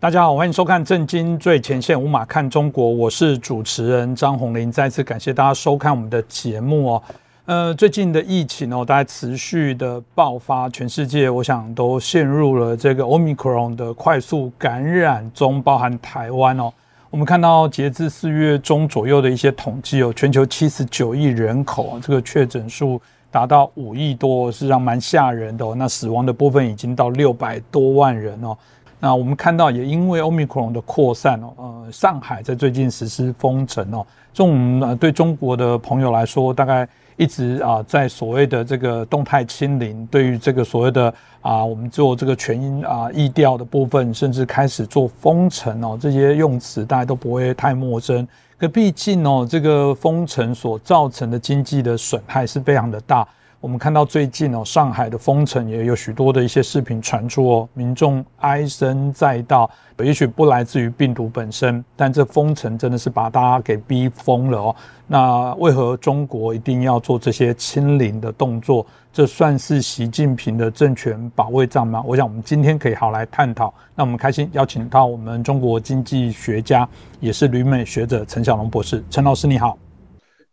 大家好，欢迎收看《震惊最前线》，无马看中国，我是主持人张宏林。再次感谢大家收看我们的节目哦。呃，最近的疫情哦，大家持续的爆发，全世界我想都陷入了这个 Omicron 的快速感染中，包含台湾哦。我们看到截至四月中左右的一些统计哦，全球七十九亿人口，这个确诊数达到五亿多，是让蛮吓人的。那死亡的部分已经到六百多万人哦。那我们看到，也因为 Omicron 的扩散哦，呃，上海在最近实施封城哦，这种呃对中国的朋友来说，大概一直啊在所谓的这个动态清零，对于这个所谓的啊我们做这个全音啊疫调的部分，甚至开始做封城哦，这些用词大家都不会太陌生。可毕竟哦，这个封城所造成的经济的损害是非常的大。我们看到最近哦，上海的封城也有许多的一些视频传出哦，民众唉声载道，也许不来自于病毒本身，但这封城真的是把大家给逼疯了哦。那为何中国一定要做这些清零的动作？这算是习近平的政权保卫战吗？我想我们今天可以好来探讨。那我们开心邀请到我们中国经济学家，也是旅美学者陈小龙博士。陈老师你好，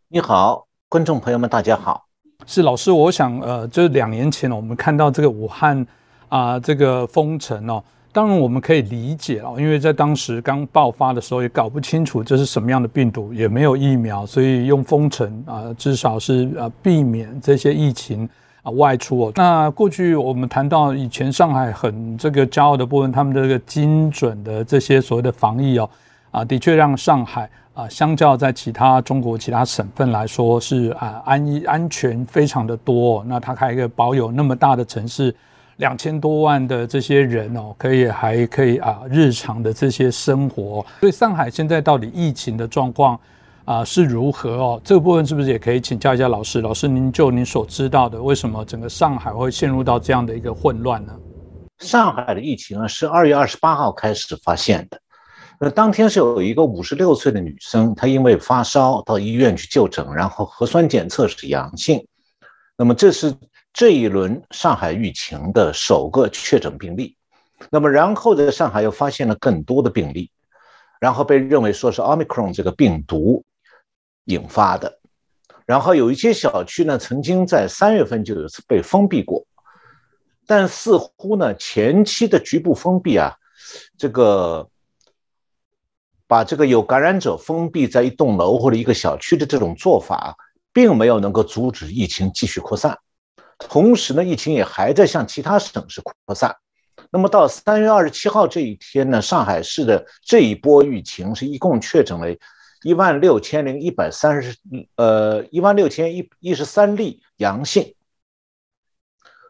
你好，观众朋友们大家好。是老师，我想，呃，就是两年前，我们看到这个武汉啊，这个封城哦，当然我们可以理解哦，因为在当时刚爆发的时候，也搞不清楚这是什么样的病毒，也没有疫苗，所以用封城啊，至少是呃避免这些疫情啊外出哦。那过去我们谈到以前上海很这个骄傲的部分，他们这个精准的这些所谓的防疫哦，啊，的确让上海。啊，相较在其他中国其他省份来说，是啊安安全非常的多。那它还一个保有那么大的城市，两千多万的这些人哦，可以还可以啊日常的这些生活。所以上海现在到底疫情的状况啊是如何哦？这个部分是不是也可以请教一下老师？老师，您就您所知道的，为什么整个上海会陷入到这样的一个混乱呢？上海的疫情啊，是二月二十八号开始发现的。那当天是有一个五十六岁的女生，她因为发烧到医院去就诊，然后核酸检测是阳性。那么这是这一轮上海疫情的首个确诊病例。那么然后在上海又发现了更多的病例，然后被认为说是奥密克戎这个病毒引发的。然后有一些小区呢，曾经在三月份就有被封闭过，但似乎呢前期的局部封闭啊，这个。把这个有感染者封闭在一栋楼或者一个小区的这种做法，并没有能够阻止疫情继续扩散。同时呢，疫情也还在向其他省市扩散。那么到三月二十七号这一天呢，上海市的这一波疫情是一共确诊了一万六千零一百三十，呃，一万六千一一十三例阳性。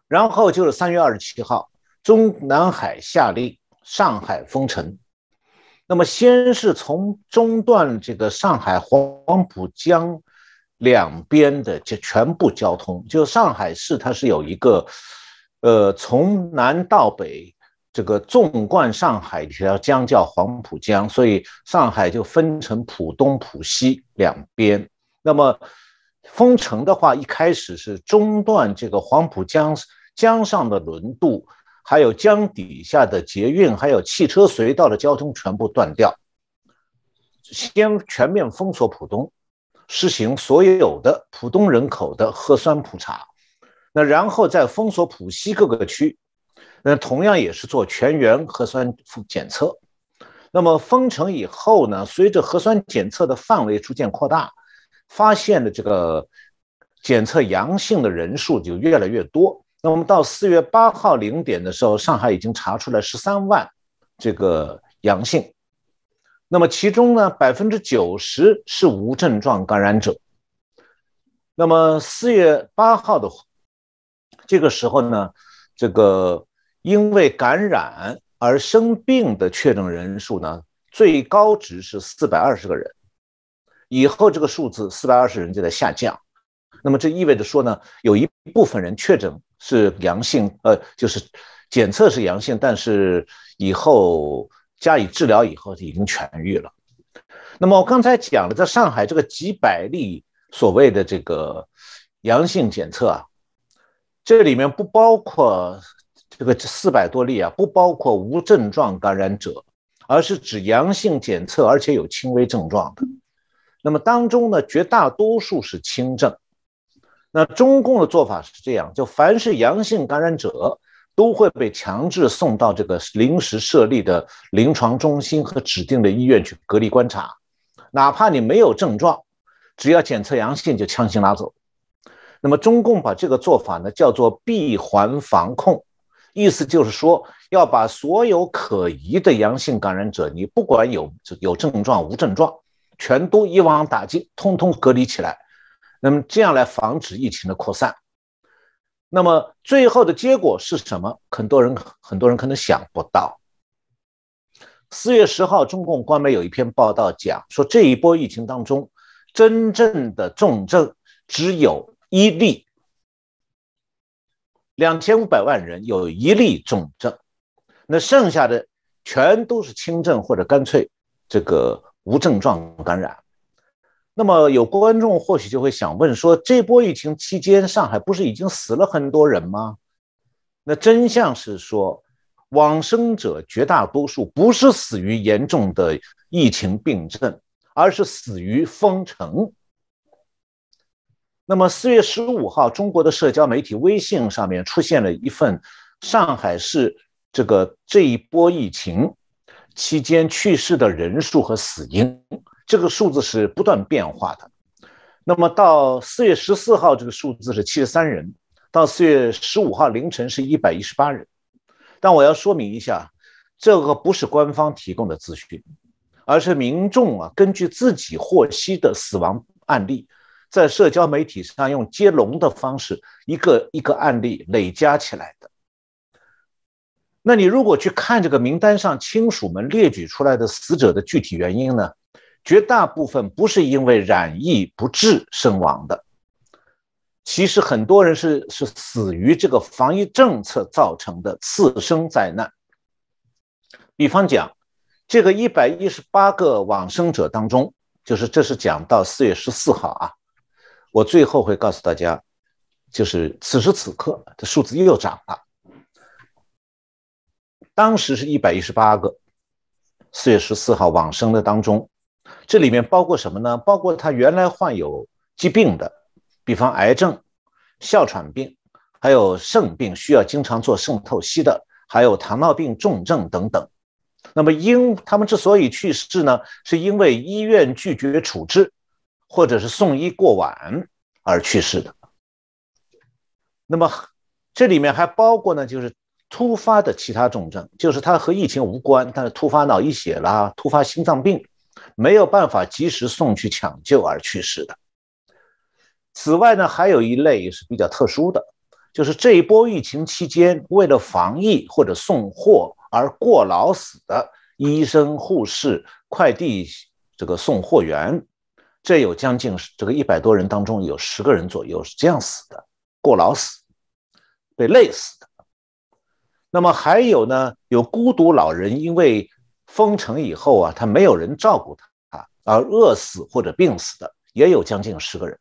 然后就是三月二十七号，中南海下令上海封城。那么，先是从中断这个上海黄浦江两边的这全部交通，就上海市它是有一个，呃，从南到北这个纵贯上海一条江叫黄浦江，所以上海就分成浦东、浦西两边。那么封城的话，一开始是中断这个黄浦江江上的轮渡。还有江底下的捷运，还有汽车隧道的交通全部断掉，先全面封锁浦东，实行所有的浦东人口的核酸普查，那然后再封锁浦西各个区，那同样也是做全员核酸检测。那么封城以后呢，随着核酸检测的范围逐渐扩大，发现的这个检测阳性的人数就越来越多。我们到四月八号零点的时候，上海已经查出来十三万这个阳性，那么其中呢，百分之九十是无症状感染者。那么四月八号的这个时候呢，这个因为感染而生病的确诊人数呢，最高值是四百二十个人，以后这个数字四百二十人就在下降。那么这意味着说呢，有一部分人确诊。是阳性，呃，就是检测是阳性，但是以后加以治疗以后已经痊愈了。那么我刚才讲了，在上海这个几百例所谓的这个阳性检测啊，这里面不包括这个四百多例啊，不包括无症状感染者，而是指阳性检测而且有轻微症状的。那么当中呢，绝大多数是轻症。那中共的做法是这样：就凡是阳性感染者，都会被强制送到这个临时设立的临床中心和指定的医院去隔离观察，哪怕你没有症状，只要检测阳性就强行拉走。那么中共把这个做法呢叫做闭环防控，意思就是说要把所有可疑的阳性感染者，你不管有有症状无症状，全都一网打尽，通通隔离起来。那么这样来防止疫情的扩散。那么最后的结果是什么？很多人很多人可能想不到。四月十号，中共官媒有一篇报道讲说，这一波疫情当中，真正的重症只有一例，两千五百万人有一例重症，那剩下的全都是轻症或者干脆这个无症状感染。那么有观众或许就会想问说，这波疫情期间，上海不是已经死了很多人吗？那真相是说，往生者绝大多数不是死于严重的疫情病症，而是死于封城。那么四月十五号，中国的社交媒体微信上面出现了一份上海市这个这一波疫情期间去世的人数和死因。这个数字是不断变化的，那么到四月十四号，这个数字是七十三人；到四月十五号凌晨是一百一十八人。但我要说明一下，这个不是官方提供的资讯，而是民众啊根据自己获悉的死亡案例，在社交媒体上用接龙的方式，一个一个案例累加起来的。那你如果去看这个名单上亲属们列举出来的死者的具体原因呢？绝大部分不是因为染疫不治身亡的，其实很多人是是死于这个防疫政策造成的次生灾难。比方讲，这个一百一十八个往生者当中，就是这是讲到四月十四号啊，我最后会告诉大家，就是此时此刻的数字又涨了，当时是一百一十八个，四月十四号往生的当中。这里面包括什么呢？包括他原来患有疾病的，比方癌症、哮喘病，还有肾病需要经常做肾透析的，还有糖尿病重症等等。那么因他们之所以去世呢，是因为医院拒绝处置，或者是送医过晚而去世的。那么这里面还包括呢，就是突发的其他重症，就是他和疫情无关，但是突发脑溢血啦、突发心脏病。没有办法及时送去抢救而去世的。此外呢，还有一类是比较特殊的，就是这一波疫情期间为了防疫或者送货而过劳死的医生、护士、快递这个送货员，这有将近这个一百多人当中有十个人左右是这样死的，过劳死，被累死的。那么还有呢，有孤独老人因为。封城以后啊，他没有人照顾他，而饿死或者病死的也有将近十个人。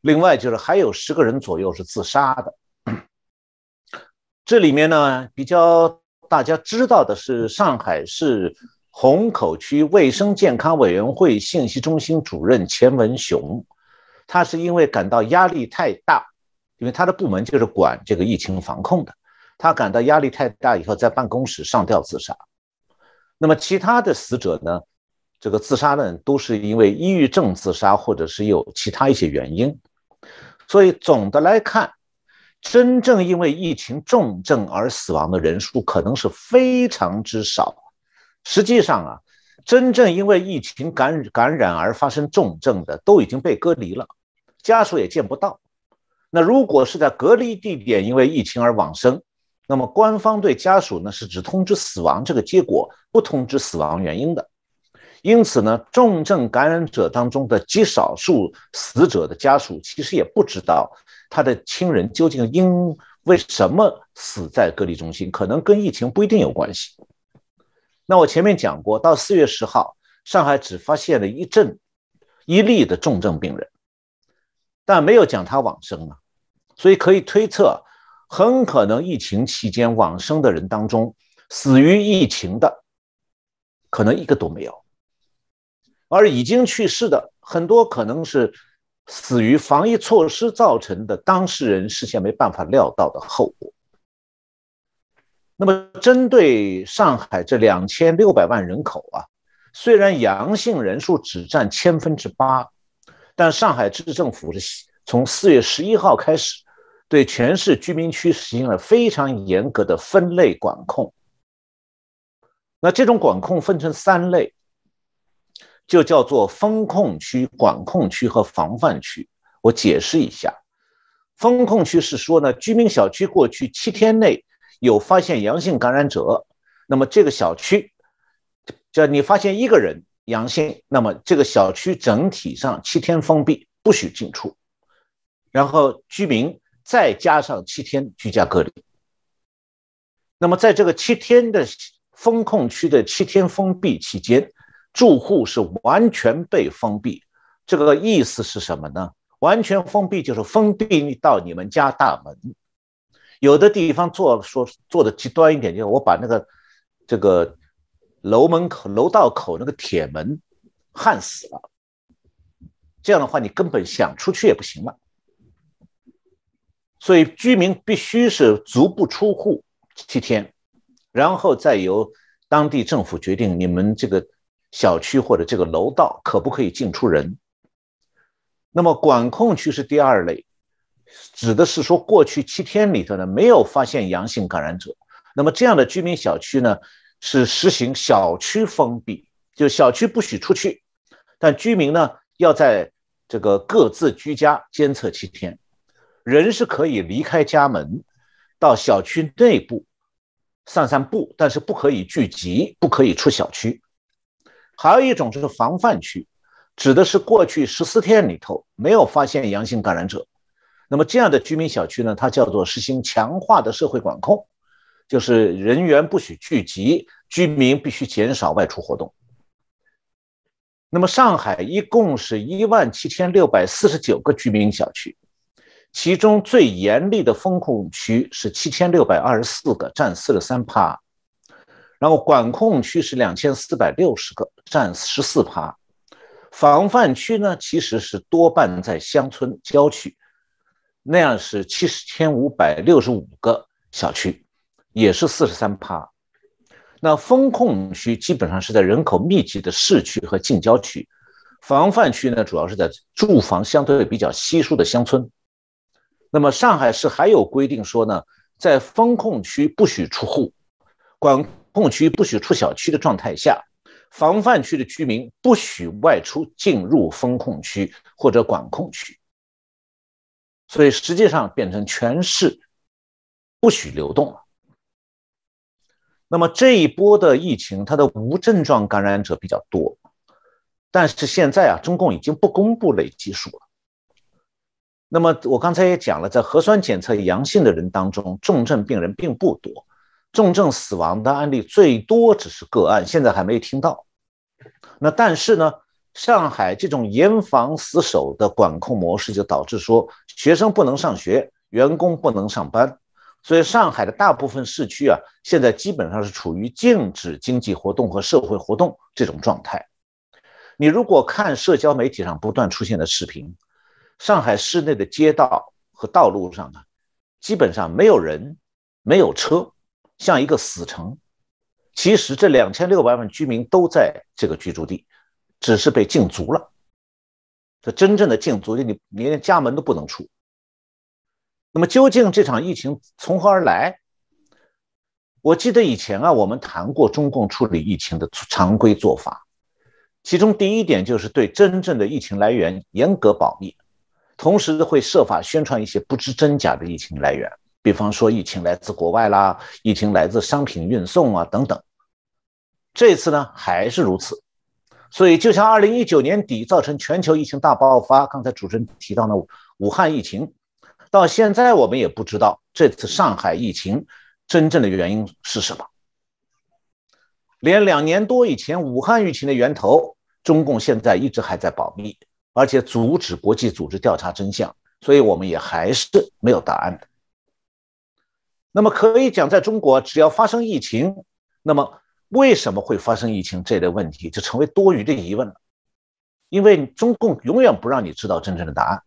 另外就是还有十个人左右是自杀的。这里面呢，比较大家知道的是，上海市虹口区卫生健康委员会信息中心主任钱文雄，他是因为感到压力太大，因为他的部门就是管这个疫情防控的，他感到压力太大以后，在办公室上吊自杀。那么其他的死者呢？这个自杀呢，都是因为抑郁症自杀，或者是有其他一些原因。所以总的来看，真正因为疫情重症而死亡的人数可能是非常之少。实际上啊，真正因为疫情感感染而发生重症的都已经被隔离了，家属也见不到。那如果是在隔离地点因为疫情而往生，那么，官方对家属呢是只通知死亡这个结果，不通知死亡原因的。因此呢，重症感染者当中的极少数死者的家属，其实也不知道他的亲人究竟因为什么死在隔离中心，可能跟疫情不一定有关系。那我前面讲过，到四月十号，上海只发现了一症一例的重症病人，但没有讲他往生啊，所以可以推测。很可能疫情期间往生的人当中，死于疫情的可能一个都没有。而已经去世的很多可能是死于防疫措施造成的当事人事先没办法料到的后果。那么，针对上海这两千六百万人口啊，虽然阳性人数只占千分之八，但上海市政府是从四月十一号开始，对全市居民区实行了非常严格的分类管控。那这种管控分成三类。就叫做风控区、管控区和防范区。我解释一下，风控区是说呢，居民小区过去七天内有发现阳性感染者，那么这个小区，叫你发现一个人阳性，那么这个小区整体上七天封闭，不许进出，然后居民再加上七天居家隔离。那么在这个七天的风控区的七天封闭期间。住户是完全被封闭，这个意思是什么呢？完全封闭就是封闭到你们家大门。有的地方做说做的极端一点，就是我把那个这个楼门口、楼道口那个铁门焊死了。这样的话，你根本想出去也不行了。所以居民必须是足不出户七天，然后再由当地政府决定你们这个。小区或者这个楼道可不可以进出人？那么管控区是第二类，指的是说过去七天里头呢没有发现阳性感染者，那么这样的居民小区呢是实行小区封闭，就小区不许出去，但居民呢要在这个各自居家监测七天，人是可以离开家门到小区内部散散步，但是不可以聚集，不可以出小区。还有一种就是防范区，指的是过去十四天里头没有发现阳性感染者，那么这样的居民小区呢，它叫做实行强化的社会管控，就是人员不许聚集，居民必须减少外出活动。那么上海一共是一万七千六百四十九个居民小区，其中最严厉的风控区是七千六百二十四个，占四十三趴。然后管控区是两千四百六十个，占十四趴；防范区呢，其实是多半在乡村郊区，那样是七千五百六十五个小区，也是四十三趴。那风控区基本上是在人口密集的市区和近郊区，防范区呢，主要是在住房相对比较稀疏的乡村。那么上海市还有规定说呢，在风控区不许出户，管。控区不许出小区的状态下，防范区的居民不许外出进入风控区或者管控区，所以实际上变成全市不许流动了。那么这一波的疫情，它的无症状感染者比较多，但是现在啊，中共已经不公布累计数了。那么我刚才也讲了，在核酸检测阳性的人当中，重症病人并不多。重症死亡的案例最多只是个案，现在还没听到。那但是呢，上海这种严防死守的管控模式就导致说，学生不能上学，员工不能上班，所以上海的大部分市区啊，现在基本上是处于禁止经济活动和社会活动这种状态。你如果看社交媒体上不断出现的视频，上海市内的街道和道路上呢，基本上没有人，没有车。像一个死城，其实这两千六百万居民都在这个居住地，只是被禁足了。这真正的禁足，你你连家门都不能出。那么究竟这场疫情从何而来？我记得以前啊，我们谈过中共处理疫情的常规做法，其中第一点就是对真正的疫情来源严格保密，同时会设法宣传一些不知真假的疫情来源。比方说，疫情来自国外啦，疫情来自商品运送啊，等等。这次呢还是如此，所以就像二零一九年底造成全球疫情大爆发，刚才主持人提到的武汉疫情，到现在我们也不知道这次上海疫情真正的原因是什么。连两年多以前武汉疫情的源头，中共现在一直还在保密，而且阻止国际组织调查真相，所以我们也还是没有答案的。那么可以讲，在中国，只要发生疫情，那么为什么会发生疫情这类问题，就成为多余的疑问了。因为中共永远不让你知道真正的答案。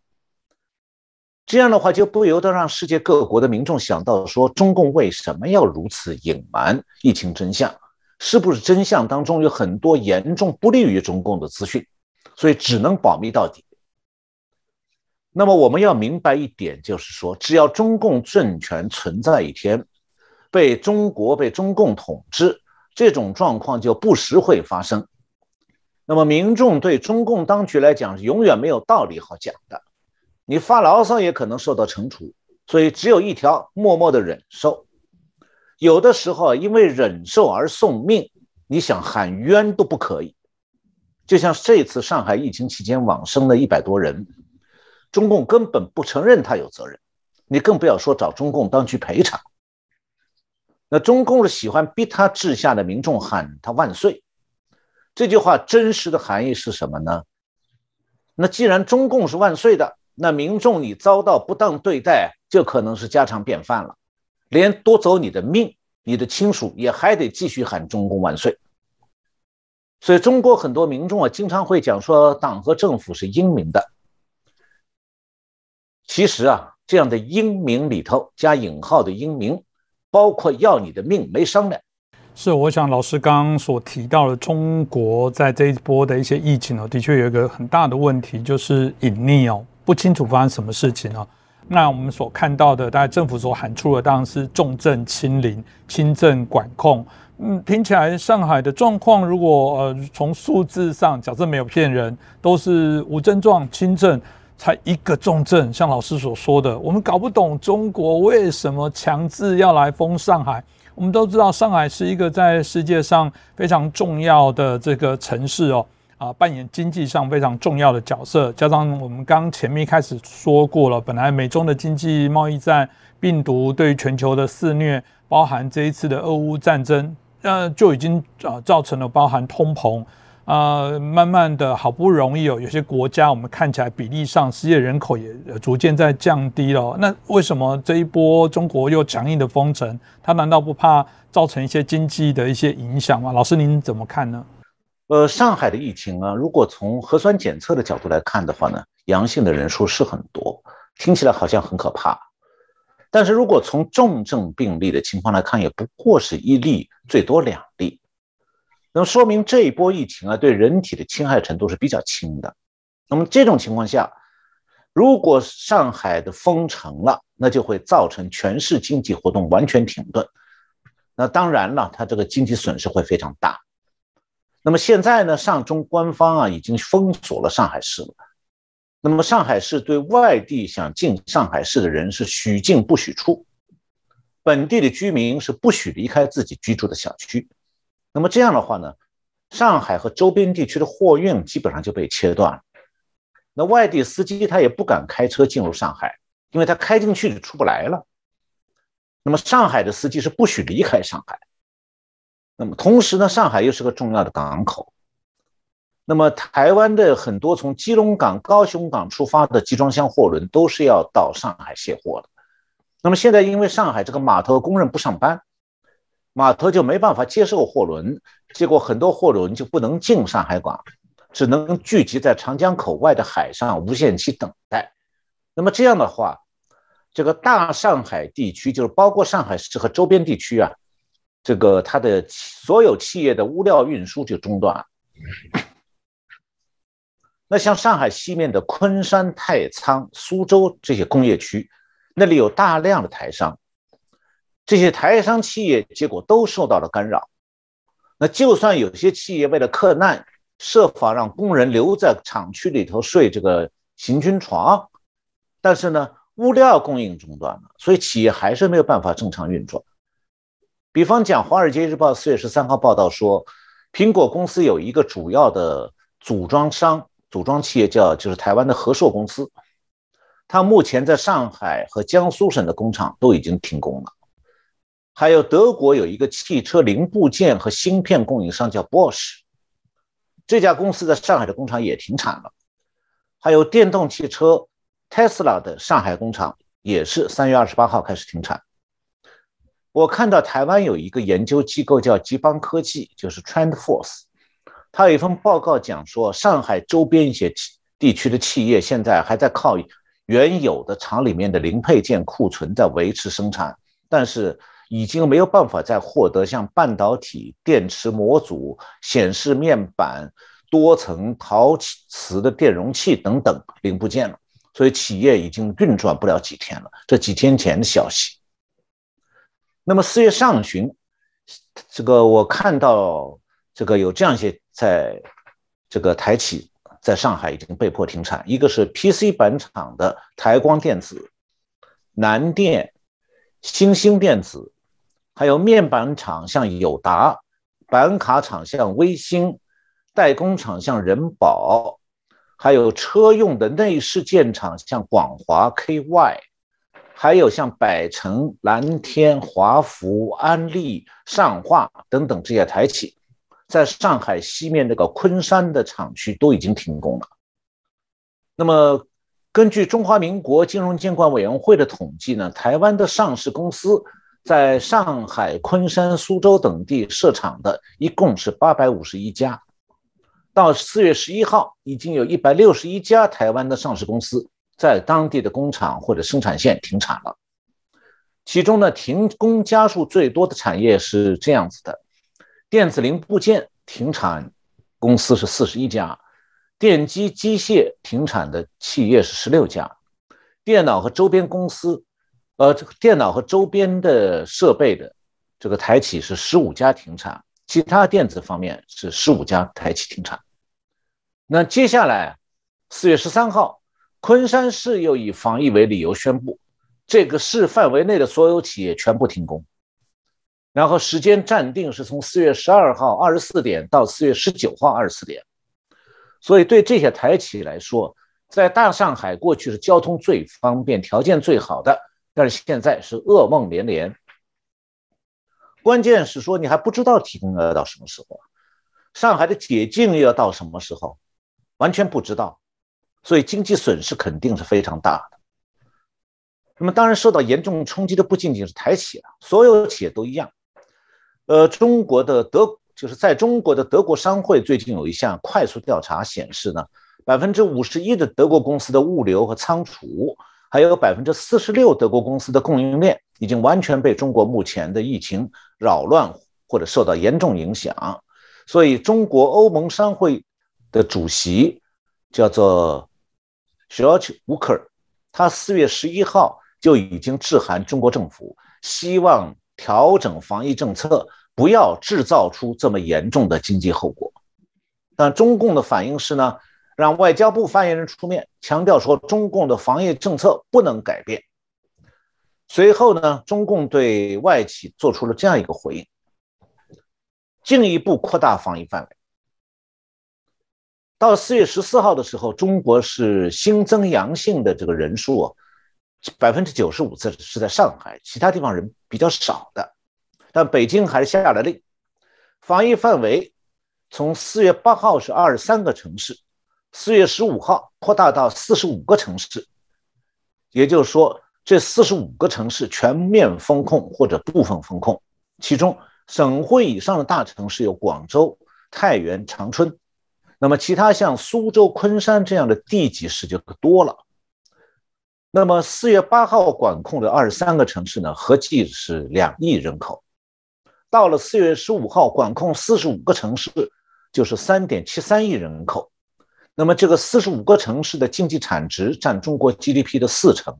这样的话，就不由得让世界各国的民众想到说：中共为什么要如此隐瞒疫情真相？是不是真相当中有很多严重不利于中共的资讯？所以只能保密到底。那么我们要明白一点，就是说，只要中共政权存在一天，被中国被中共统治，这种状况就不时会发生。那么民众对中共当局来讲，永远没有道理好讲的。你发牢骚也可能受到惩处，所以只有一条：默默的忍受。有的时候因为忍受而送命，你想喊冤都不可以。就像这次上海疫情期间往生的一百多人，中共根本不承认他有责任，你更不要说找中共当局赔偿。那中共是喜欢逼他治下的民众喊他万岁，这句话真实的含义是什么呢？那既然中共是万岁的，那民众你遭到不当对待就可能是家常便饭了，连夺走你的命，你的亲属也还得继续喊中共万岁。所以，中国很多民众啊，经常会讲说，党和政府是英明的。其实啊，这样的英明里头加引号的英明，包括要你的命没商量。是，我想老师刚刚所提到的，中国在这一波的一些疫情哦，的确有一个很大的问题，就是隐匿哦，不清楚发生什么事情哦。那我们所看到的，大概政府所喊出的，当然是重症清零、轻症管控。嗯，听起来上海的状况，如果呃从数字上，假设没有骗人，都是无症状、轻症，才一个重症。像老师所说的，我们搞不懂中国为什么强制要来封上海。我们都知道，上海是一个在世界上非常重要的这个城市哦，啊，扮演经济上非常重要的角色。加上我们刚前面开始说过了，本来美中的经济贸易战、病毒对于全球的肆虐，包含这一次的俄乌战争。呃，就已经啊造成了包含通膨，啊，慢慢的好不容易有有些国家，我们看起来比例上失业人口也逐渐在降低了。那为什么这一波中国又强硬的封城？它难道不怕造成一些经济的一些影响吗？老师您怎么看呢？呃，上海的疫情啊，如果从核酸检测的角度来看的话呢，阳性的人数是很多，听起来好像很可怕。但是如果从重症病例的情况来看，也不过是一例，最多两例，那么说明这一波疫情啊，对人体的侵害程度是比较轻的。那么这种情况下，如果上海的封城了，那就会造成全市经济活动完全停顿。那当然了，它这个经济损失会非常大。那么现在呢，上中官方啊已经封锁了上海市了。那么上海市对外地想进上海市的人是许进不许出，本地的居民是不许离开自己居住的小区。那么这样的话呢，上海和周边地区的货运基本上就被切断了。那外地司机他也不敢开车进入上海，因为他开进去就出不来了。那么上海的司机是不许离开上海。那么同时呢，上海又是个重要的港口。那么，台湾的很多从基隆港、高雄港出发的集装箱货轮都是要到上海卸货的。那么现在，因为上海这个码头工人不上班，码头就没办法接受货轮，结果很多货轮就不能进上海港，只能聚集在长江口外的海上无限期等待。那么这样的话，这个大上海地区，就是包括上海市和周边地区啊，这个它的所有企业的物料运输就中断了。那像上海西面的昆山、太仓、苏州这些工业区，那里有大量的台商，这些台商企业结果都受到了干扰。那就算有些企业为了克难，设法让工人留在厂区里头睡这个行军床，但是呢，物料供应中断了，所以企业还是没有办法正常运转。比方讲，《华尔街日报》四月十三号报道说，苹果公司有一个主要的组装商。组装企业叫就是台湾的和硕公司，它目前在上海和江苏省的工厂都已经停工了。还有德国有一个汽车零部件和芯片供应商叫 Bosch，这家公司在上海的工厂也停产了。还有电动汽车 Tesla 的上海工厂也是三月二十八号开始停产。我看到台湾有一个研究机构叫吉邦科技，就是 TrendForce，它有一份报告讲说，上海周边一些地区的企业现在还在靠原有的厂里面的零配件库存在维持生产，但是已经没有办法再获得像半导体、电池模组、显示面板、多层陶瓷的电容器等等零部件了，所以企业已经运转不了几天了。这几天前的消息。那么四月上旬，这个我看到这个有这样一些，在这个台企在上海已经被迫停产，一个是 PC 板厂的台光电子、南电、新兴电子，还有面板厂像友达，板卡厂像微星，代工厂像人保，还有车用的内饰件厂像广华 KY。还有像百城、蓝天、华福、安利、上化等等这些台企，在上海西面那个昆山的厂区都已经停工了。那么，根据中华民国金融监管委员会的统计呢，台湾的上市公司在上海、昆山、苏州等地设厂的一共是八百五十一家。到四月十一号，已经有一百六十一家台湾的上市公司。在当地的工厂或者生产线停产了，其中呢，停工家数最多的产业是这样子的：电子零部件停产公司是四十一家，电机机械停产的企业是十六家，电脑和周边公司，呃，这个电脑和周边的设备的这个台企是十五家停产，其他电子方面是十五家台企停产。那接下来四月十三号。昆山市又以防疫为理由宣布，这个市范围内的所有企业全部停工，然后时间暂定是从四月十二号二十四点到四月十九号二十四点。所以对这些台企来说，在大上海过去是交通最方便、条件最好的，但是现在是噩梦连连。关键是说你还不知道停工要到什么时候，上海的解禁又要到什么时候，完全不知道。所以经济损失肯定是非常大的。那么，当然受到严重冲击的不仅仅是台企了，所有企业都一样。呃，中国的德就是在中国的德国商会最近有一项快速调查显示呢，百分之五十一的德国公司的物流和仓储，还有百分之四十六德国公司的供应链已经完全被中国目前的疫情扰乱或者受到严重影响。所以，中国欧盟商会的主席叫做。George Walker，他四月十一号就已经致函中国政府，希望调整防疫政策，不要制造出这么严重的经济后果。但中共的反应是呢，让外交部发言人出面强调说，中共的防疫政策不能改变。随后呢，中共对外企做出了这样一个回应，进一步扩大防疫范围。到四月十四号的时候，中国是新增阳性的这个人数啊，百分之九十五次是在上海，其他地方人比较少的。但北京还是下了令，防疫范围从四月八号是二十三个城市，四月十五号扩大到四十五个城市。也就是说，这四十五个城市全面封控或者部分封控，其中省会以上的大城市有广州、太原、长春。那么，其他像苏州、昆山这样的地级市就可多了。那么，四月八号管控的二十三个城市呢，合计是两亿人口。到了四月十五号，管控四十五个城市，就是三点七三亿人口。那么，这个四十五个城市的经济产值占中国 GDP 的四成。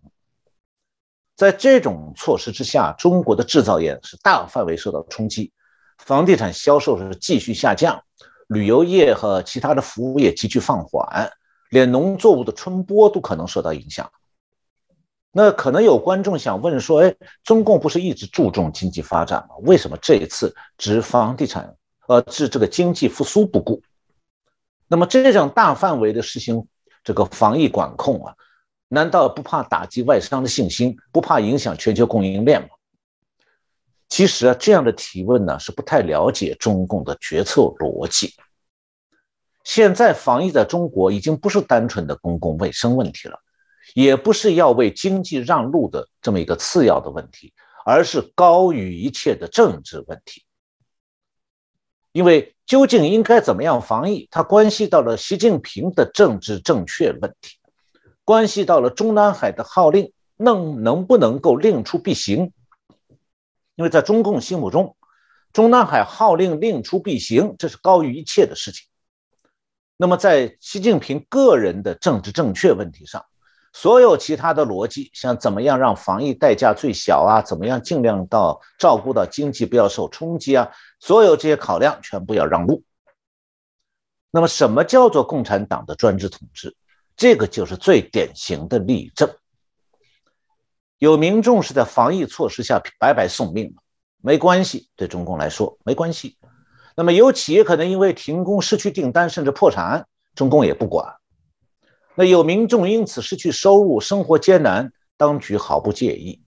在这种措施之下，中国的制造业是大范围受到冲击，房地产销售是继续下降。旅游业和其他的服务业急剧放缓，连农作物的春播都可能受到影响。那可能有观众想问说：“哎，中共不是一直注重经济发展吗？为什么这一次置房地产，呃，置这个经济复苏不顾？那么这样大范围的实行这个防疫管控啊，难道不怕打击外商的信心，不怕影响全球供应链吗？”其实啊，这样的提问呢是不太了解中共的决策逻辑。现在防疫在中国已经不是单纯的公共卫生问题了，也不是要为经济让路的这么一个次要的问题，而是高于一切的政治问题。因为究竟应该怎么样防疫，它关系到了习近平的政治正确问题，关系到了中南海的号令能能不能够令出必行。因为在中共心目中，中南海号令令出必行，这是高于一切的事情。那么，在习近平个人的政治正确问题上，所有其他的逻辑，像怎么样让防疫代价最小啊，怎么样尽量到照顾到经济不要受冲击啊，所有这些考量全部要让路。那么，什么叫做共产党的专制统治？这个就是最典型的例证。有民众是在防疫措施下白白送命，没关系，对中共来说没关系。那么有企业可能因为停工失去订单甚至破产，中共也不管。那有民众因此失去收入，生活艰难，当局毫不介意。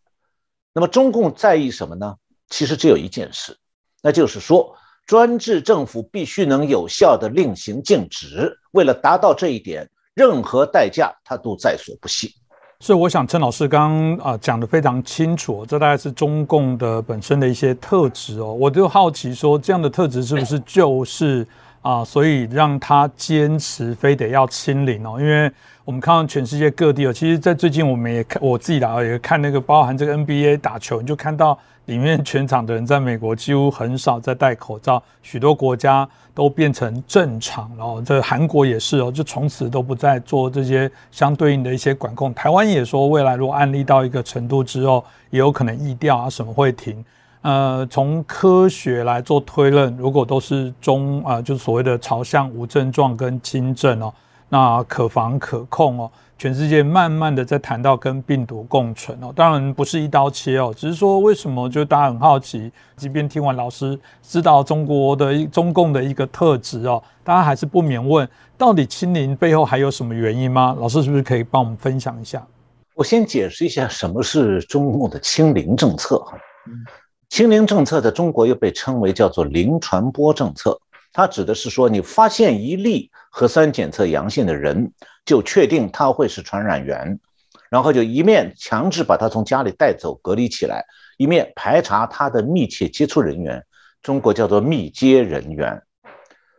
那么中共在意什么呢？其实只有一件事，那就是说，专制政府必须能有效的令行禁止。为了达到这一点，任何代价他都在所不惜。是，我想陈老师刚刚啊讲的非常清楚，这大概是中共的本身的一些特质哦。我就好奇说，这样的特质是不是就是？啊，所以让他坚持非得要清零哦，因为我们看到全世界各地哦，其实，在最近我们也看我自己来也看那个包含这个 NBA 打球，你就看到里面全场的人在美国几乎很少在戴口罩，许多国家都变成正常了。这韩国也是哦，就从此都不再做这些相对应的一些管控。台湾也说，未来如果案例到一个程度之后，也有可能疫调啊什么会停。呃，从科学来做推论，如果都是中啊，就是所谓的朝向无症状跟轻症哦，那可防可控哦，全世界慢慢的在谈到跟病毒共存哦，当然不是一刀切哦，只是说为什么就大家很好奇，即便听完老师知道中国的中共的一个特质哦，大家还是不免问，到底清零背后还有什么原因吗？老师是不是可以帮我们分享一下？我先解释一下什么是中共的清零政策哈。清零政策在中国又被称为叫做零传播政策，它指的是说，你发现一例核酸检测阳性的人，就确定他会是传染源，然后就一面强制把他从家里带走隔离起来，一面排查他的密切接触人员，中国叫做密接人员，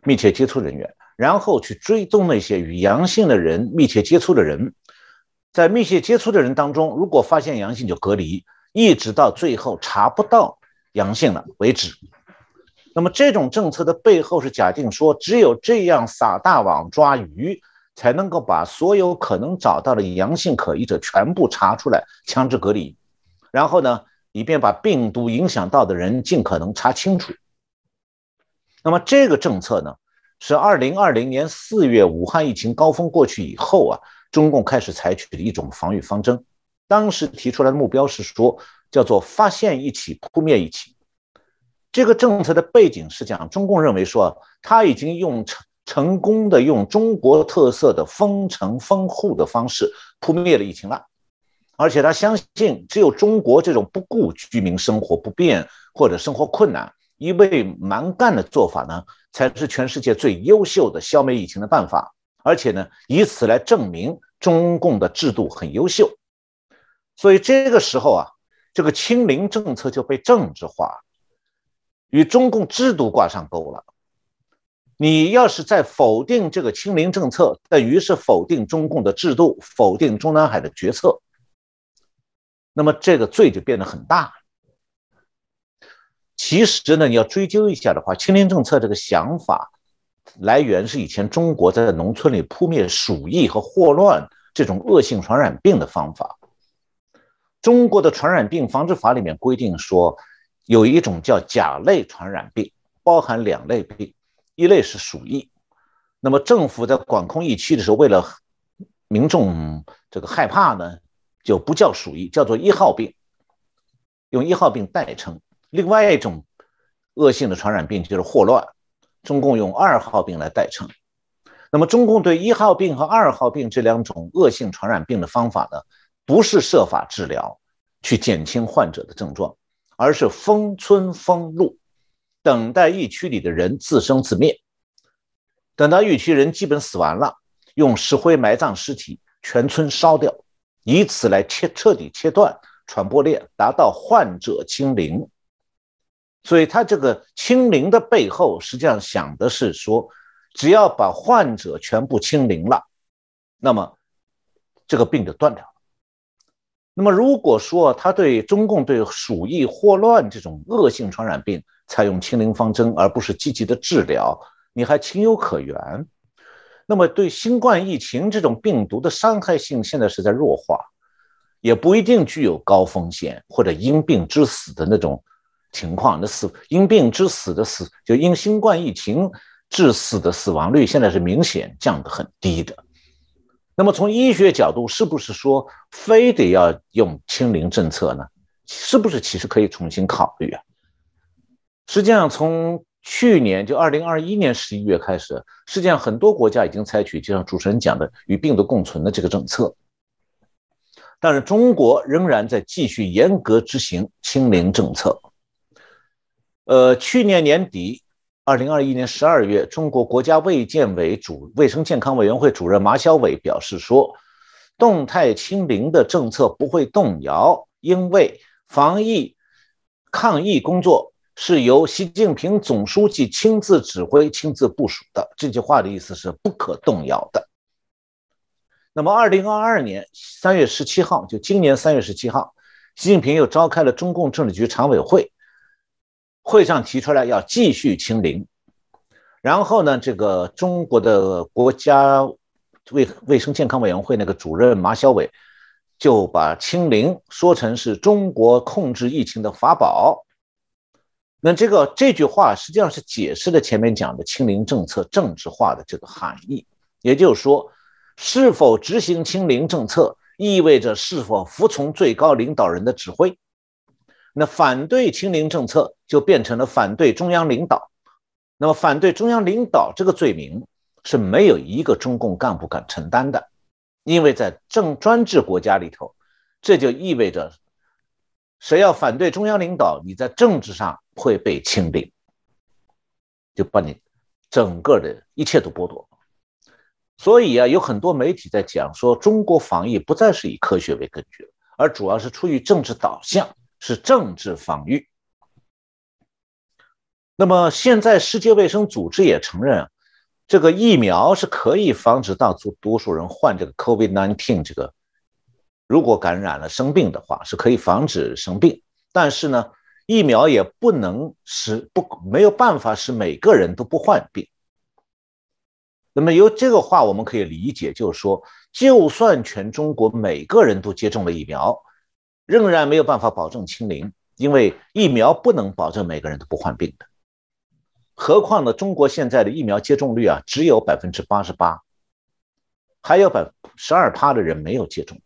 密切接触人员，然后去追踪那些与阳性的人密切接触的人，在密切接触的人当中，如果发现阳性就隔离，一直到最后查不到。阳性了为止，那么这种政策的背后是假定说，只有这样撒大网抓鱼，才能够把所有可能找到的阳性可疑者全部查出来，强制隔离，然后呢，以便把病毒影响到的人尽可能查清楚。那么这个政策呢，是二零二零年四月武汉疫情高峰过去以后啊，中共开始采取的一种防御方针。当时提出来的目标是说。叫做发现一起扑灭一起，这个政策的背景是讲，中共认为说他已经用成成功的用中国特色的封城封户的方式扑灭了疫情了，而且他相信只有中国这种不顾居民生活不便或者生活困难、一味蛮干的做法呢，才是全世界最优秀的消灭疫情的办法，而且呢，以此来证明中共的制度很优秀，所以这个时候啊。这个清零政策就被政治化，与中共制度挂上钩了。你要是在否定这个清零政策，等于是否定中共的制度，否定中南海的决策。那么这个罪就变得很大。其实呢，你要追究一下的话，清零政策这个想法来源是以前中国在农村里扑灭鼠疫和霍乱这种恶性传染病的方法。中国的传染病防治法里面规定说，有一种叫甲类传染病，包含两类病，一类是鼠疫。那么政府在管控疫区的时候，为了民众这个害怕呢，就不叫鼠疫，叫做一号病，用一号病代称。另外一种恶性的传染病就是霍乱，中共用二号病来代称。那么中共对一号病和二号病这两种恶性传染病的方法呢？不是设法治疗，去减轻患者的症状，而是封村封路，等待疫区里的人自生自灭。等到疫区人基本死完了，用石灰埋葬尸体，全村烧掉，以此来切彻底切断传播链，达到患者清零。所以，他这个清零的背后，实际上想的是说，只要把患者全部清零了，那么这个病就断掉了。那么，如果说他对中共对鼠疫、霍乱这种恶性传染病采用清零方针，而不是积极的治疗，你还情有可原。那么，对新冠疫情这种病毒的伤害性现在是在弱化，也不一定具有高风险或者因病致死的那种情况。那死因病致死的死，就因新冠疫情致死的死亡率现在是明显降得很低的。那么从医学角度，是不是说非得要用清零政策呢？是不是其实可以重新考虑啊？实际上，从去年就二零二一年十一月开始，实际上很多国家已经采取就像主持人讲的与病毒共存的这个政策，但是中国仍然在继续严格执行清零政策。呃，去年年底。二零二一年十二月，中国国家卫健委主卫生健康委员会主任马晓伟表示说：“动态清零的政策不会动摇，因为防疫抗疫工作是由习近平总书记亲自指挥、亲自部署的。”这句话的意思是不可动摇的。那么，二零二二年三月十七号，就今年三月十七号，习近平又召开了中共政治局常委会。会上提出来要继续清零，然后呢，这个中国的国家卫卫生健康委员会那个主任马晓伟就把清零说成是中国控制疫情的法宝。那这个这句话实际上是解释了前面讲的清零政策政治化的这个含义，也就是说，是否执行清零政策意味着是否服从最高领导人的指挥。那反对清零政策就变成了反对中央领导，那么反对中央领导这个罪名是没有一个中共干部敢承担的，因为在政专制国家里头，这就意味着谁要反对中央领导，你在政治上会被清零，就把你整个的一切都剥夺。所以啊，有很多媒体在讲说，中国防疫不再是以科学为根据，而主要是出于政治导向。是政治防御。那么现在世界卫生组织也承认，这个疫苗是可以防止大多多数人患这个 COVID-19 这个，如果感染了生病的话，是可以防止生病。但是呢，疫苗也不能使不没有办法使每个人都不患病。那么由这个话我们可以理解，就是说，就算全中国每个人都接种了疫苗。仍然没有办法保证清零，因为疫苗不能保证每个人都不患病的。何况呢，中国现在的疫苗接种率啊，只有百分之八十八，还有百十二趴的人没有接种。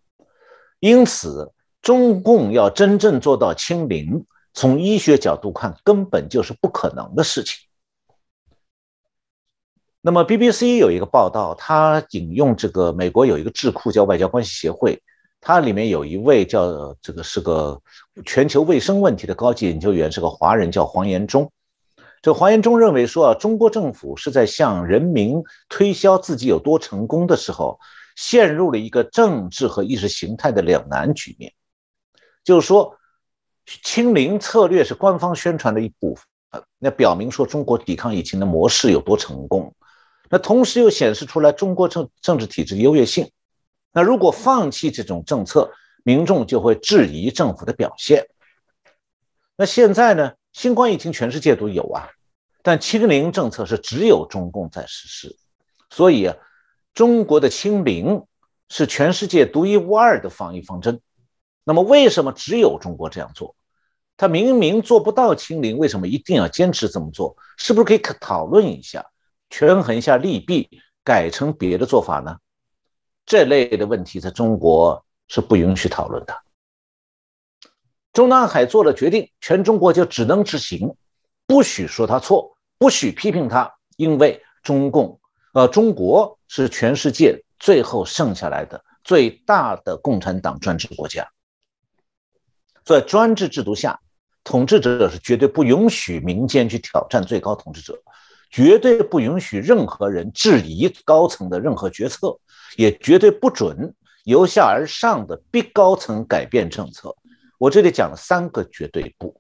因此，中共要真正做到清零，从医学角度看，根本就是不可能的事情。那么，BBC 有一个报道，它引用这个美国有一个智库叫外交关系协会。它里面有一位叫这个是个全球卫生问题的高级研究员，是个华人，叫黄延忠。这黄延忠认为说啊，中国政府是在向人民推销自己有多成功的时候，陷入了一个政治和意识形态的两难局面。就是说，清零策略是官方宣传的一部分，那表明说中国抵抗疫情的模式有多成功，那同时又显示出来中国政政治体制优越性。那如果放弃这种政策，民众就会质疑政府的表现。那现在呢？新冠疫情全世界都有啊，但清零政策是只有中共在实施，所以，中国的清零是全世界独一无二的防疫方针。那么为什么只有中国这样做？他明明做不到清零，为什么一定要坚持这么做？是不是可以讨论一下，权衡一下利弊，改成别的做法呢？这类的问题在中国是不允许讨论的。中南海做了决定，全中国就只能执行，不许说他错，不许批评他，因为中共，呃，中国是全世界最后剩下来的最大的共产党专制国家。在专制制度下，统治者是绝对不允许民间去挑战最高统治者，绝对不允许任何人质疑高层的任何决策。也绝对不准由下而上的逼高层改变政策，我这里讲了三个绝对不，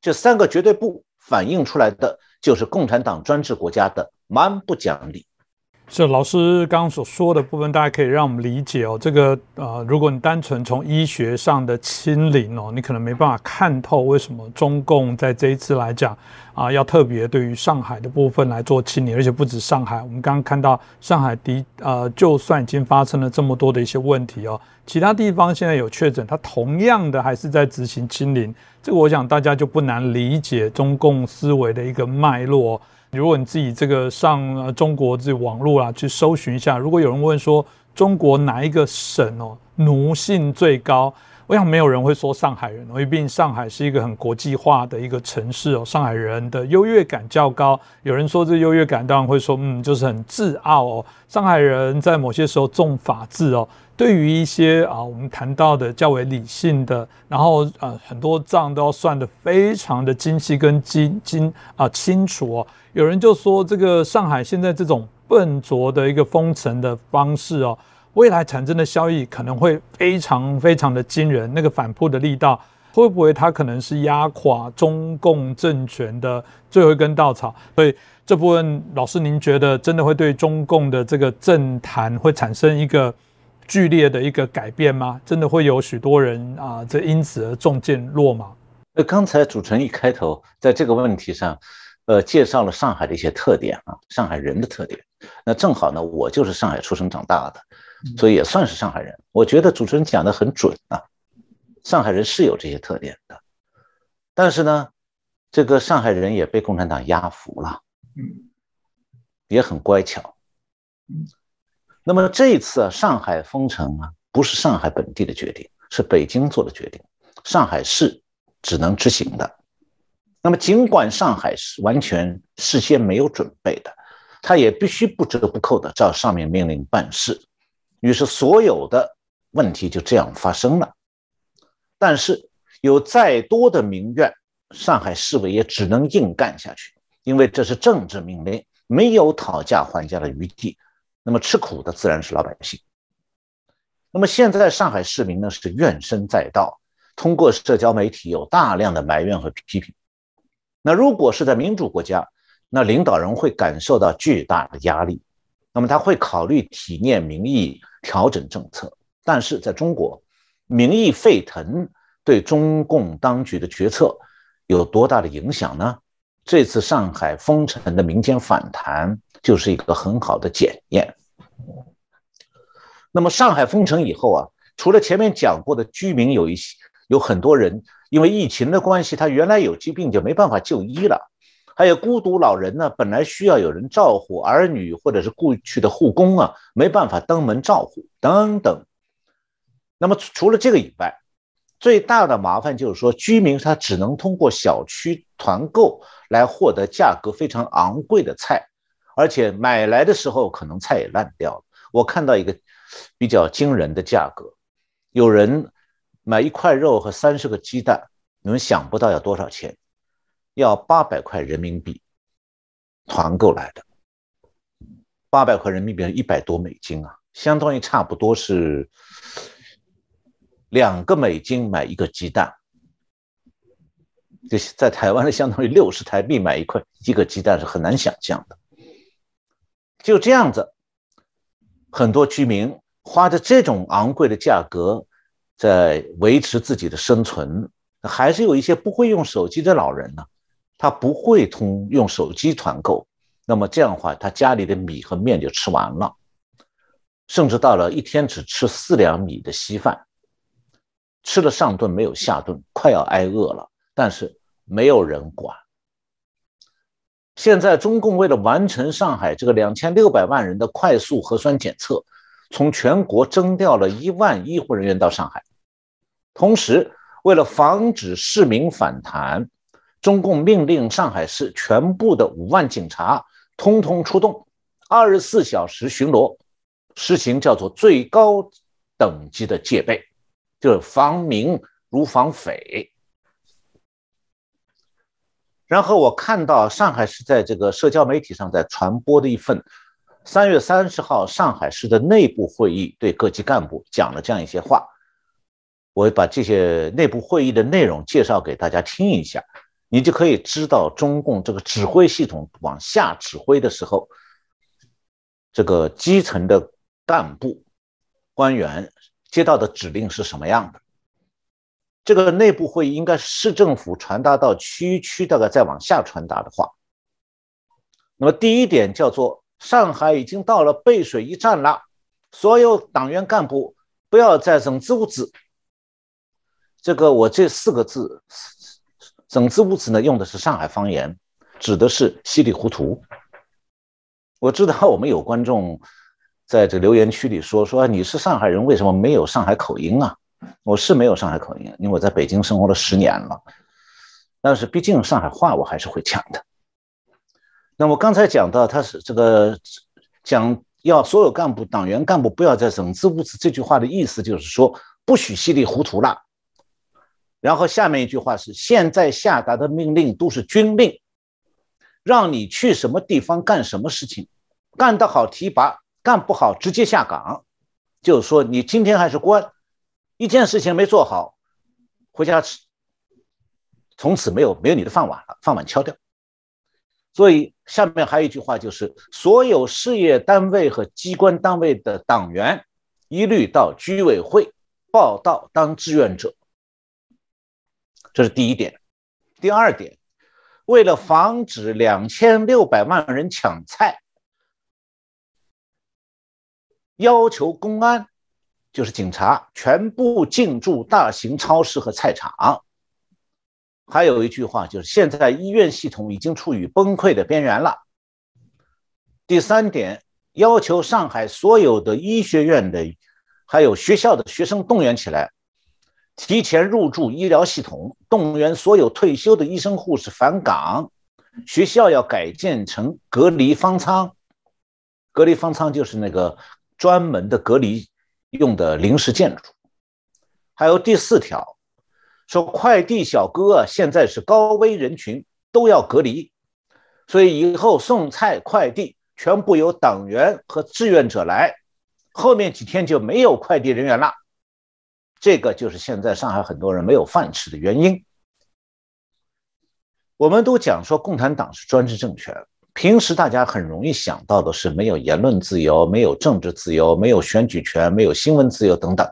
这三个绝对不反映出来的就是共产党专制国家的蛮不讲理。是老师刚刚所说的部分，大家可以让我们理解哦。这个呃，如果你单纯从医学上的清零哦，你可能没办法看透为什么中共在这一次来讲啊，要特别对于上海的部分来做清零，而且不止上海，我们刚刚看到上海的呃，就算已经发生了这么多的一些问题哦，其他地方现在有确诊，它同样的还是在执行清零。这个我想大家就不难理解中共思维的一个脉络。如果你自己这个上中国这网络啦去搜寻一下，如果有人问说中国哪一个省哦奴性最高，我想没有人会说上海人，因为毕竟上海是一个很国际化的一个城市哦，上海人的优越感较高。有人说这优越感，当然会说嗯，就是很自傲哦。上海人在某些时候重法治哦。对于一些啊，我们谈到的较为理性的，然后呃，很多账都要算得非常的精细跟精精啊清楚哦。有人就说，这个上海现在这种笨拙的一个封城的方式哦，未来产生的效益可能会非常非常的惊人。那个反扑的力道，会不会它可能是压垮中共政权的最后一根稻草？所以这部分，老师您觉得真的会对中共的这个政坛会产生一个？剧烈的一个改变吗？真的会有许多人啊，这因此而中箭落马？那刚才主持人一开头在这个问题上，呃，介绍了上海的一些特点啊，上海人的特点。那正好呢，我就是上海出生长大的，所以也算是上海人。我觉得主持人讲的很准啊，上海人是有这些特点的。但是呢，这个上海人也被共产党压服了，嗯，也很乖巧，嗯。那么这一次啊，上海封城啊，不是上海本地的决定，是北京做的决定，上海市只能执行的。那么尽管上海是完全事先没有准备的，他也必须不折不扣的照上面命令办事。于是所有的问题就这样发生了。但是有再多的民怨，上海市委也只能硬干下去，因为这是政治命令，没有讨价还价的余地。那么吃苦的自然是老百姓。那么现在上海市民呢是怨声载道，通过社交媒体有大量的埋怨和批评。那如果是在民主国家，那领导人会感受到巨大的压力，那么他会考虑体验民意，调整政策。但是在中国，民意沸腾对中共当局的决策有多大的影响呢？这次上海封城的民间反弹。就是一个很好的检验。那么上海封城以后啊，除了前面讲过的居民有一些有很多人因为疫情的关系，他原来有疾病就没办法就医了，还有孤独老人呢，本来需要有人照顾儿女或者是过去的护工啊，没办法登门照顾等等。那么除了这个以外，最大的麻烦就是说，居民他只能通过小区团购来获得价格非常昂贵的菜。而且买来的时候可能菜也烂掉了。我看到一个比较惊人的价格，有人买一块肉和三十个鸡蛋，你们想不到要多少钱？要八百块人民币团购来的，八百块人民币一百多美金啊，相当于差不多是两个美金买一个鸡蛋，这在台湾的相当于六十台币买一块一个鸡蛋是很难想象的。就这样子，很多居民花着这种昂贵的价格在维持自己的生存，还是有一些不会用手机的老人呢，他不会通用手机团购，那么这样的话，他家里的米和面就吃完了，甚至到了一天只吃四两米的稀饭，吃了上顿没有下顿，快要挨饿了，但是没有人管。现在中共为了完成上海这个两千六百万人的快速核酸检测，从全国征调了一万医护人员到上海。同时，为了防止市民反弹，中共命令上海市全部的五万警察通通出动，二十四小时巡逻，实行叫做最高等级的戒备，就是防民如防匪。然后我看到上海市在这个社交媒体上在传播的一份三月三十号上海市的内部会议，对各级干部讲了这样一些话。我把这些内部会议的内容介绍给大家听一下，你就可以知道中共这个指挥系统往下指挥的时候，这个基层的干部官员接到的指令是什么样的。这个内部会议应该市政府传达到区区，大概再往下传达的话。那么第一点叫做上海已经到了背水一战了，所有党员干部不要再整支吾子。这个我这四个字“整支吾子”呢，用的是上海方言，指的是稀里糊涂。我知道我们有观众在这留言区里说说你是上海人，为什么没有上海口音啊？我是没有上海口音，因为我在北京生活了十年了，但是毕竟上海话我还是会讲的。那么刚才讲到他是这个讲要所有干部、党员干部不要再整支吾子这句话的意思就是说不许稀里糊涂了。然后下面一句话是：现在下达的命令都是军令，让你去什么地方干什么事情，干得好提拔，干不好直接下岗。就是说，你今天还是官，一件事情没做好，回家吃，从此没有没有你的饭碗了，饭碗敲掉。所以下面还有一句话，就是所有事业单位和机关单位的党员，一律到居委会报到当志愿者。这是第一点，第二点，为了防止两千六百万人抢菜，要求公安，就是警察，全部进驻大型超市和菜场。还有一句话，就是现在医院系统已经处于崩溃的边缘了。第三点，要求上海所有的医学院的，还有学校的学生动员起来。提前入驻医疗系统，动员所有退休的医生护士返岗。学校要改建成隔离方舱，隔离方舱就是那个专门的隔离用的临时建筑。还有第四条，说快递小哥现在是高危人群，都要隔离，所以以后送菜快递全部由党员和志愿者来，后面几天就没有快递人员了。这个就是现在上海很多人没有饭吃的原因。我们都讲说共产党是专制政权，平时大家很容易想到的是没有言论自由、没有政治自由、没有选举权、没有新闻自由等等。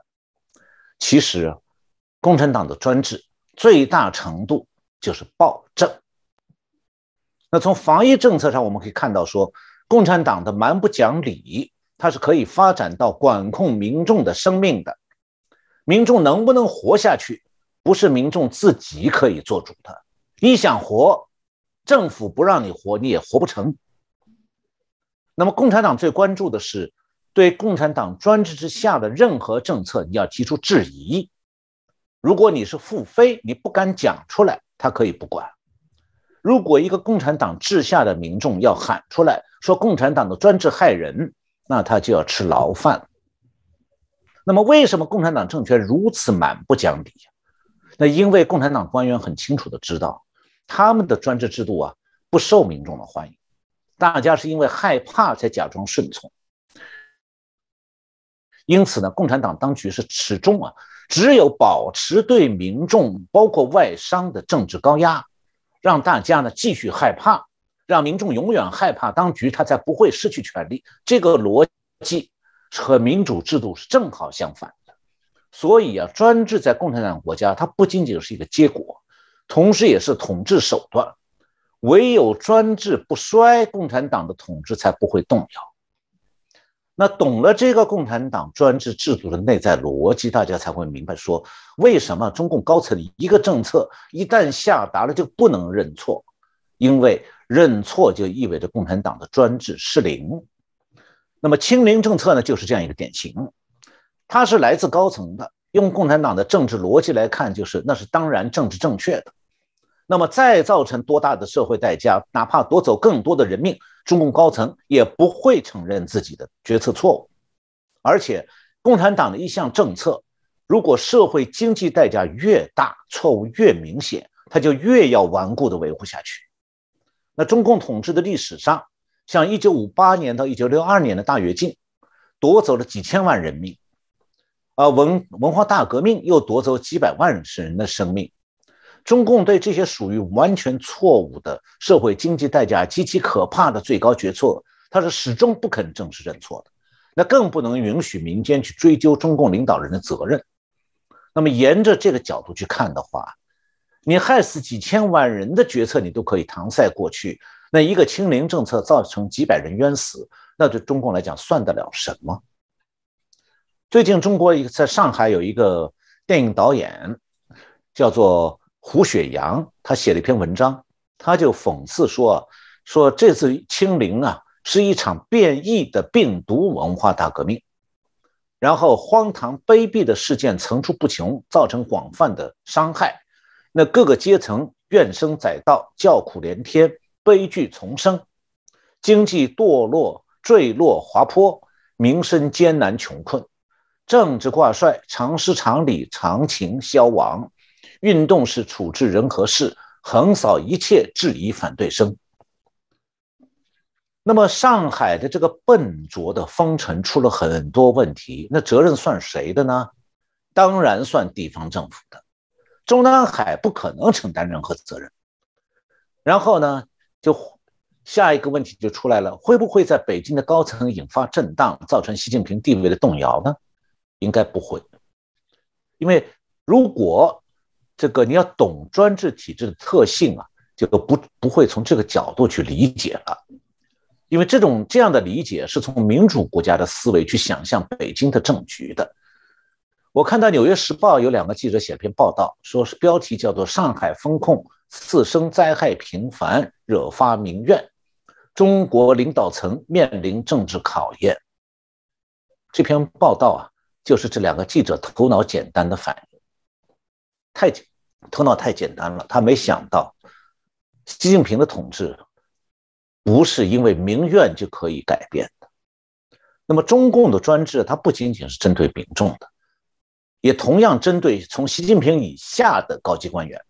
其实，共产党的专制最大程度就是暴政。那从防疫政策上，我们可以看到说，共产党的蛮不讲理，它是可以发展到管控民众的生命的。民众能不能活下去，不是民众自己可以做主的。你想活，政府不让你活，你也活不成。那么，共产党最关注的是对共产党专制之下的任何政策，你要提出质疑。如果你是腹诽，你不敢讲出来，他可以不管。如果一个共产党治下的民众要喊出来说共产党的专制害人，那他就要吃牢饭。那么，为什么共产党政权如此蛮不讲理？那因为共产党官员很清楚的知道，他们的专制制度啊不受民众的欢迎，大家是因为害怕才假装顺从。因此呢，共产党当局是始终啊，只有保持对民众包括外商的政治高压，让大家呢继续害怕，让民众永远害怕当局，他才不会失去权力。这个逻辑。和民主制度是正好相反的，所以啊，专制在共产党国家，它不仅仅是一个结果，同时也是统治手段。唯有专制不衰，共产党的统治才不会动摇。那懂了这个共产党专制制度的内在逻辑，大家才会明白说，为什么中共高层一个政策一旦下达了就不能认错，因为认错就意味着共产党的专制失灵。那么清零政策呢，就是这样一个典型，它是来自高层的。用共产党的政治逻辑来看，就是那是当然政治正确的。那么再造成多大的社会代价，哪怕夺走更多的人命，中共高层也不会承认自己的决策错误。而且，共产党的一项政策，如果社会经济代价越大，错误越明显，他就越要顽固的维护下去。那中共统治的历史上，像1958年到1962年的大跃进，夺走了几千万人命，啊，文文化大革命又夺走几百万人的生命。中共对这些属于完全错误的社会经济代价极其可怕的最高决策，他是始终不肯正式认错的。那更不能允许民间去追究中共领导人的责任。那么，沿着这个角度去看的话，你害死几千万人的决策你都可以搪塞过去，那一个清零政策造成几百人冤死，那对中共来讲算得了什么？最近，中国一个在上海有一个电影导演，叫做。胡雪阳他写了一篇文章，他就讽刺说：“说这次清零啊，是一场变异的病毒文化大革命，然后荒唐卑鄙的事件层出不穷，造成广泛的伤害。那各个阶层怨声载道，叫苦连天，悲剧丛生，经济堕落坠落滑坡，民生艰难穷困，政治挂帅，常识常理常情消亡。”运动是处置人和事，横扫一切质疑反对声。那么，上海的这个笨拙的封城出了很多问题，那责任算谁的呢？当然算地方政府的。中南海不可能承担任何责任。然后呢，就下一个问题就出来了：会不会在北京的高层引发震荡，造成习近平地位的动摇呢？应该不会，因为如果。这个你要懂专制体制的特性啊，就不不会从这个角度去理解了，因为这种这样的理解是从民主国家的思维去想象北京的政局的。我看到《纽约时报》有两个记者写篇报道，说是标题叫做“上海风控次生灾害频繁，惹发民怨，中国领导层面临政治考验”。这篇报道啊，就是这两个记者头脑简单的反应，太。头脑太简单了，他没想到习近平的统治不是因为民怨就可以改变的。那么中共的专制，它不仅仅是针对民众的，也同样针对从习近平以下的高级官员。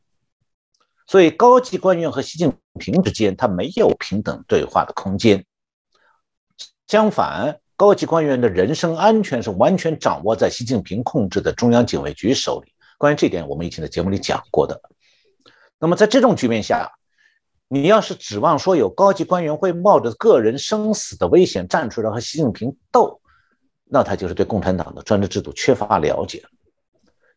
所以高级官员和习近平之间，他没有平等对话的空间。相反，高级官员的人身安全是完全掌握在习近平控制的中央警卫局手里。关于这点，我们以前在节目里讲过的。那么在这种局面下，你要是指望说有高级官员会冒着个人生死的危险站出来和习近平斗，那他就是对共产党的专制制度缺乏了解。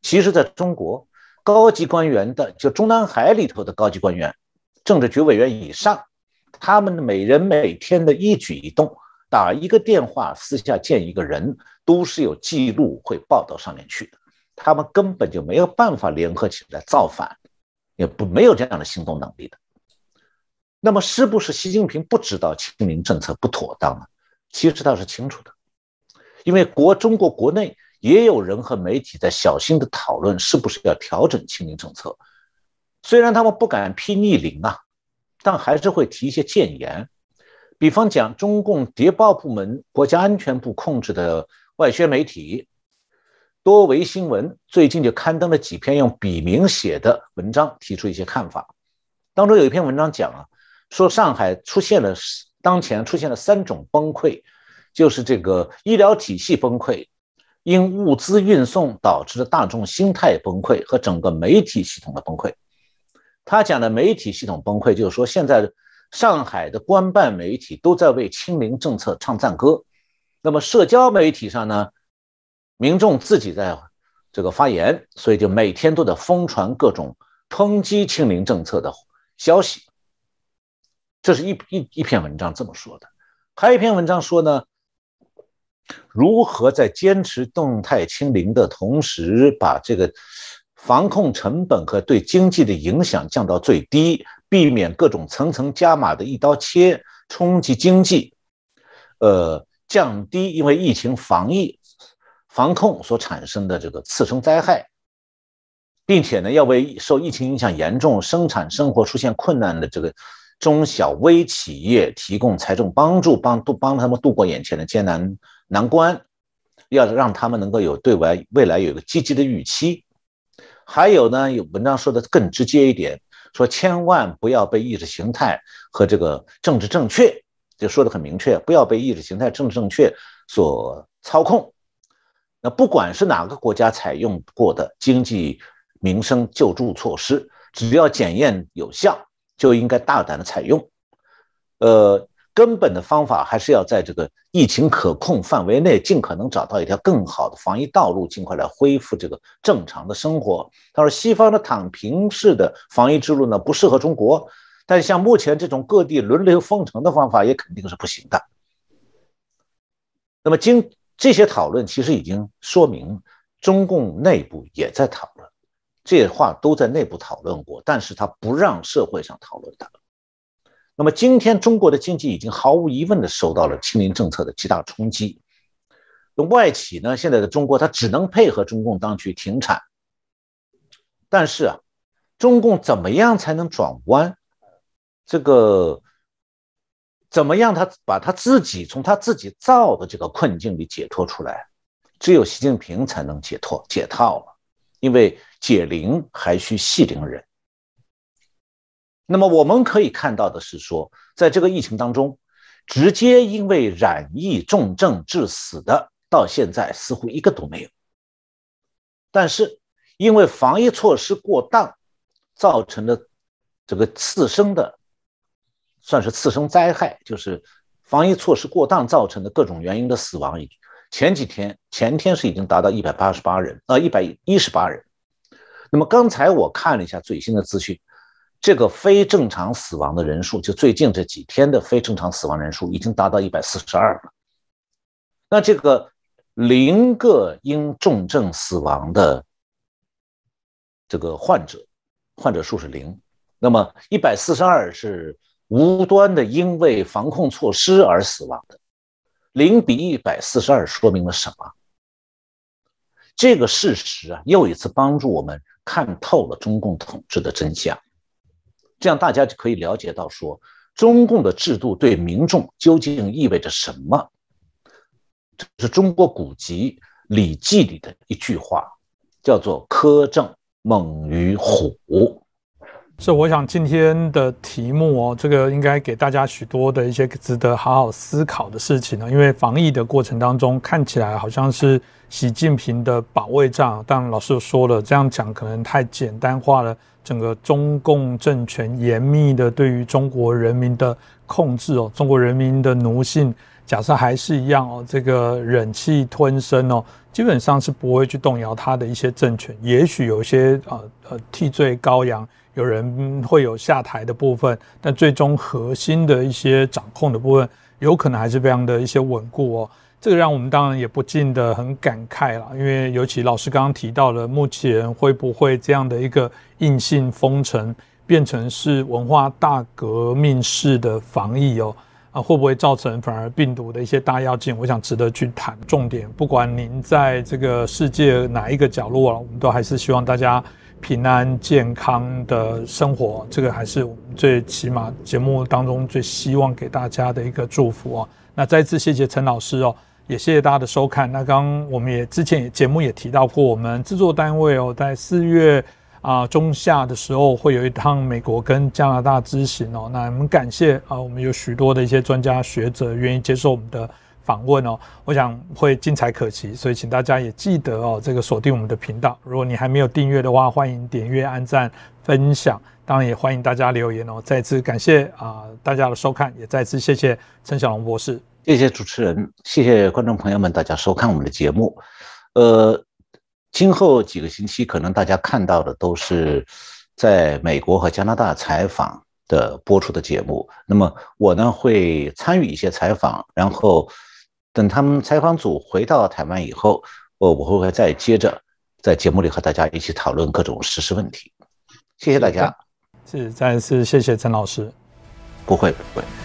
其实，在中国，高级官员的就中南海里头的高级官员，政治局委员以上，他们每人每天的一举一动，打一个电话、私下见一个人，都是有记录会报到上面去的。他们根本就没有办法联合起来造反，也不没有这样的行动能力的。那么，是不是习近平不知道清零政策不妥当呢？其实他是清楚的，因为国中国国内也有人和媒体在小心的讨论是不是要调整清零政策。虽然他们不敢批逆零啊，但还是会提一些谏言。比方讲，中共谍报部门、国家安全部控制的外宣媒体。多维新闻最近就刊登了几篇用笔名写的文章，提出一些看法。当中有一篇文章讲啊，说上海出现了当前出现了三种崩溃，就是这个医疗体系崩溃，因物资运送导致的大众心态崩溃和整个媒体系统的崩溃。他讲的媒体系统崩溃，就是说现在上海的官办媒体都在为清零政策唱赞歌，那么社交媒体上呢？民众自己在这个发言，所以就每天都在疯传各种抨击清零政策的消息。这是一一一篇文章这么说的，还有一篇文章说呢，如何在坚持动态清零的同时，把这个防控成本和对经济的影响降到最低，避免各种层层加码的一刀切冲击经济，呃，降低因为疫情防疫。防控所产生的这个次生灾害，并且呢，要为受疫情影响严重、生产生活出现困难的这个中小微企业提供财政帮助，帮度帮他们度过眼前的艰难难关，要让他们能够有对外未来有一个积极的预期。还有呢，有文章说的更直接一点，说千万不要被意识形态和这个政治正确，就说的很明确，不要被意识形态、政治正确所操控。那不管是哪个国家采用过的经济民生救助措施，只要检验有效，就应该大胆的采用。呃，根本的方法还是要在这个疫情可控范围内，尽可能找到一条更好的防疫道路，尽快来恢复这个正常的生活。他说，西方的躺平式的防疫之路呢，不适合中国。但像目前这种各地轮流封城的方法，也肯定是不行的。那么，经这些讨论，其实已经说明中共内部也在讨论，这些话都在内部讨论过，但是他不让社会上讨论的。那么，今天中国的经济已经毫无疑问的受到了清零政策的极大冲击。那外企呢，现在的中国，它只能配合中共当局停产。但是啊，中共怎么样才能转弯？这个怎么样？他把他自己从他自己造的这个困境里解脱出来，只有习近平才能解脱解套了。因为解铃还需系铃人。那么我们可以看到的是说，在这个疫情当中，直接因为染疫重症致死的，到现在似乎一个都没有。但是因为防疫措施过当，造成的这个次生的。算是次生灾害，就是防疫措施过当造成的各种原因的死亡。前几天前天是已经达到一百八十八人，呃，一百一十八人。那么刚才我看了一下最新的资讯，这个非正常死亡的人数，就最近这几天的非正常死亡人数已经达到一百四十二了。那这个零个因重症死亡的这个患者，患者数是零。那么一百四十二是。无端的因为防控措施而死亡的，零比一百四十二，说明了什么？这个事实啊，又一次帮助我们看透了中共统治的真相。这样大家就可以了解到，说中共的制度对民众究竟意味着什么？这是中国古籍《礼记》里的一句话，叫做“苛政猛于虎”。是，我想今天的题目哦，这个应该给大家许多的一些值得好好思考的事情呢。因为防疫的过程当中，看起来好像是习近平的保卫战，但老师说了，这样讲可能太简单化了。整个中共政权严密的对于中国人民的控制哦，中国人民的奴性，假设还是一样哦，这个忍气吞声哦，基本上是不会去动摇他的一些政权。也许有些呃呃替罪羔羊。有人会有下台的部分，但最终核心的一些掌控的部分，有可能还是非常的一些稳固哦。这个让我们当然也不禁的很感慨了，因为尤其老师刚刚提到了，目前会不会这样的一个硬性封城变成是文化大革命式的防疫哦？啊，会不会造成反而病毒的一些大跃进？我想值得去谈。重点，不管您在这个世界哪一个角落啊，我们都还是希望大家。平安健康的生活，这个还是我们最起码节目当中最希望给大家的一个祝福哦。那再次谢谢陈老师哦，也谢谢大家的收看。那刚刚我们也之前节目也提到过，我们制作单位哦，在四月啊中下的时候会有一趟美国跟加拿大之行哦。那我们感谢啊，我们有许多的一些专家学者愿意接受我们的。访问哦，我想会精彩可期，所以请大家也记得哦，这个锁定我们的频道。如果你还没有订阅的话，欢迎点阅、按赞、分享，当然也欢迎大家留言哦。再次感谢啊大家的收看，也再次谢谢陈小龙博士，谢谢主持人，谢谢观众朋友们，大家收看我们的节目。呃，今后几个星期可能大家看到的都是在美国和加拿大采访的播出的节目，那么我呢会参与一些采访，然后。等他们采访组回到台湾以后，我我会会再接着在节目里和大家一起讨论各种实施问题。谢谢大家，是再次谢谢陈老师，不会不会。